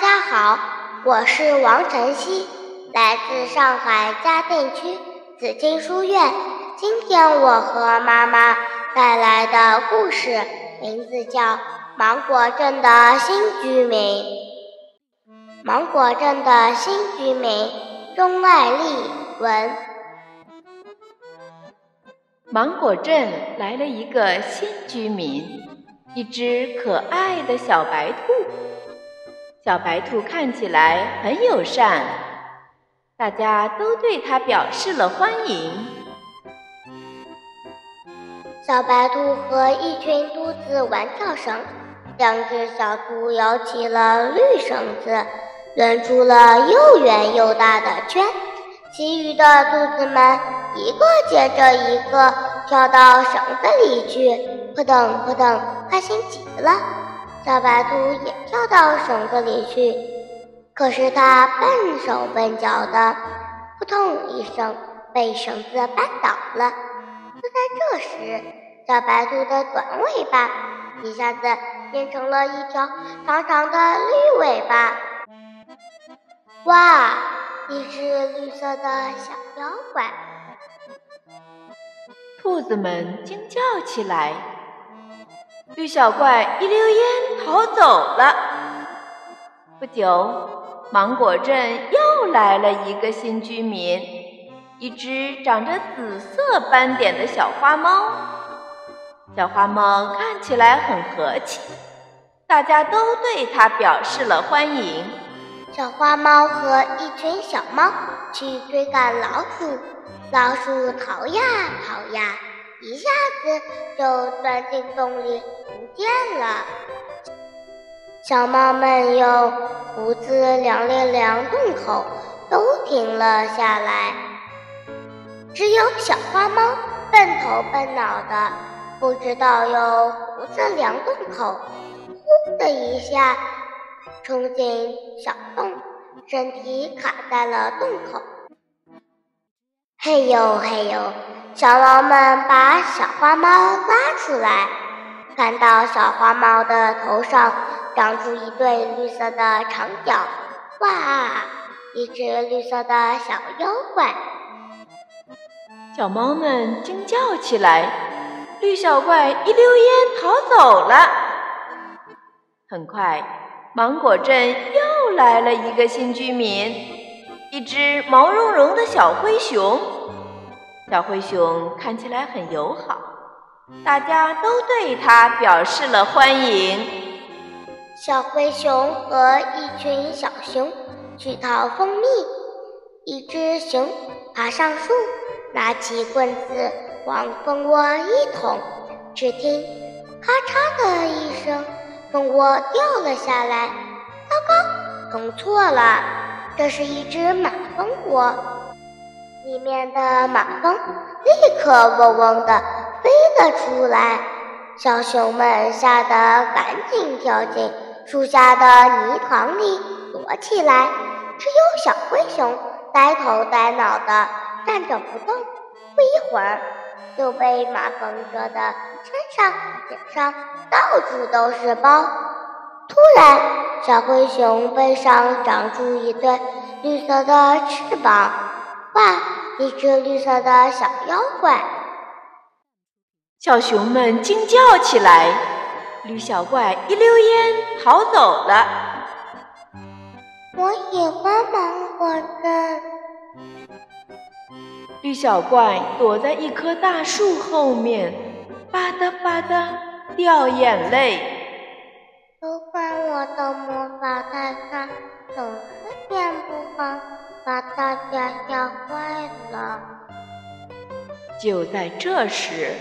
家好，我是王晨曦，来自上海嘉定区紫金书院。今天我和妈妈带来的故事名字叫《芒果镇的新居民》。芒果镇的新居民，钟爱丽文。芒果镇来了一个新居民，一只可爱的小白兔。小白兔看起来很友善，大家都对它表示了欢迎。小白兔和一群兔子玩跳绳，两只小兔摇起了绿绳子，抡出了又圆又大的圈，其余的兔子们一个接着一个跳到绳子里去，扑腾扑腾，开心极了。小白兔也跳到绳子里去，可是它笨手笨脚的，扑通一声被绳子绊倒了。就在这时，小白兔的短尾巴一下子变成了一条长长的绿尾巴。哇！一只绿色的小妖怪！兔子们惊叫起来。绿小怪一溜烟逃走了。不久，芒果镇又来了一个新居民，一只长着紫色斑点的小花猫。小花猫看起来很和气，大家都对它表示了欢迎。小花猫和一群小猫去追赶老鼠，老鼠逃呀逃呀。一下子就钻进洞里不见了。小猫们用胡子量了量洞口，都停了下来。只有小花猫笨头笨脑的，不知道用胡子量洞口，呼的一下冲进小洞，身体卡在了洞口。嘿呦嘿呦！小猫们把小花猫拉出来，看到小花猫的头上长出一对绿色的长角，哇！一只绿色的小妖怪。小猫们惊叫起来，绿小怪一溜烟逃走了。很快，芒果镇又来了一个新居民，一只毛茸茸的小灰熊。小灰熊看起来很友好，大家都对它表示了欢迎。小灰熊和一群小熊去讨蜂蜜，一只熊爬上树，拿起棍子往蜂窝一捅，只听“咔嚓”的一声，蜂窝掉了下来。糟糕，捅错了，这是一只马蜂窝。里面的马蜂立刻嗡嗡地飞了出来，小熊们吓得赶紧跳进树下的泥塘里躲起来，只有小灰熊呆头呆脑地站着不动，不一会儿就被马蜂蛰得身上、脸上到处都是包。突然，小灰熊背上长出一对绿色的翅膀，哇！一只绿色的小妖怪，小熊们惊叫起来。绿小怪一溜烟逃走了。我喜欢芒果镇。绿小怪躲在一棵大树后面，吧嗒吧嗒掉眼泪。都怪我的魔法就在这时，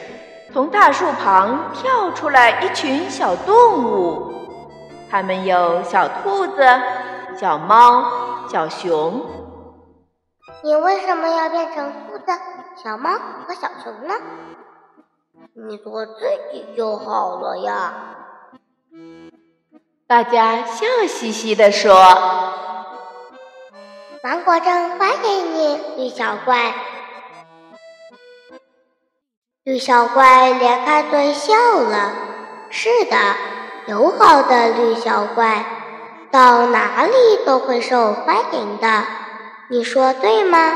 从大树旁跳出来一群小动物，它们有小兔子、小猫、小熊。你为什么要变成兔子、小猫和小熊呢？你做自己就好了呀。大家笑嘻嘻地说。芒果镇欢迎你，绿小怪。绿小怪咧开嘴笑了。是的，友好的绿小怪。到哪里都会受欢迎的。你说对吗？